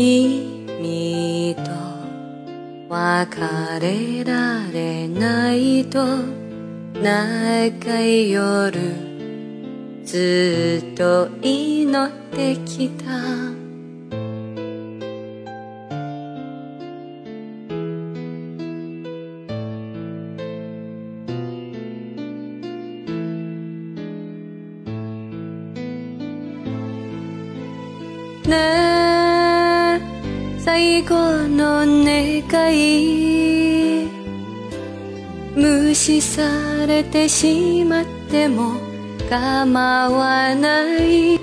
意味と別れられないと長い夜ずっと祈ってきた。ねえ最後の願い無視されてしまっても構わない。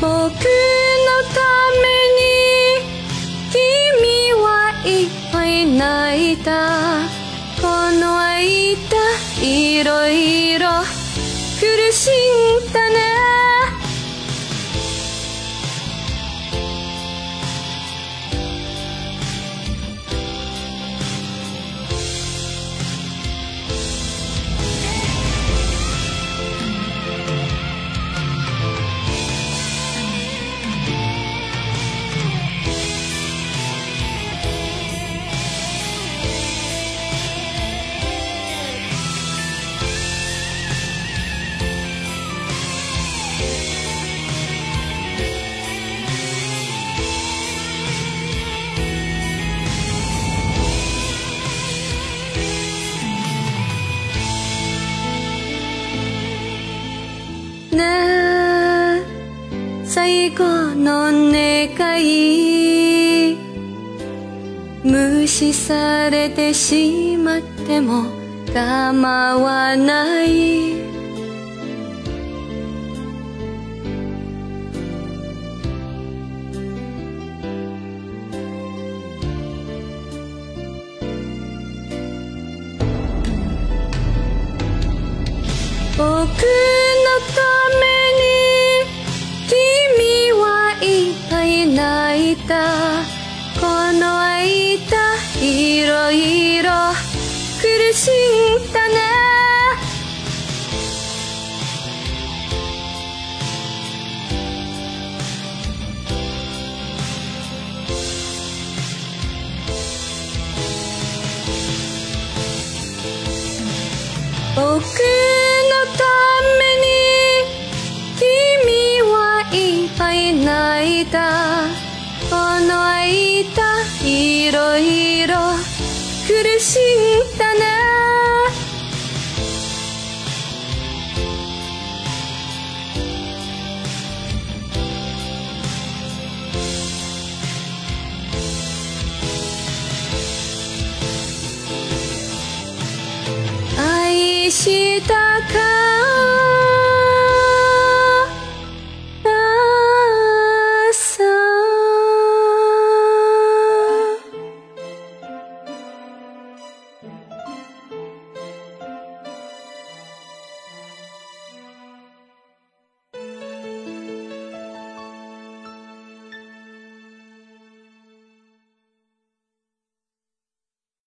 僕いっぱい泣いた。この間いろいろ。苦しんだね。最後の願い。無視されてしまっても構わない。いろ苦しんだね。僕のために君はいっぱい泣いた。この間いろいろ苦しいんだな。愛したか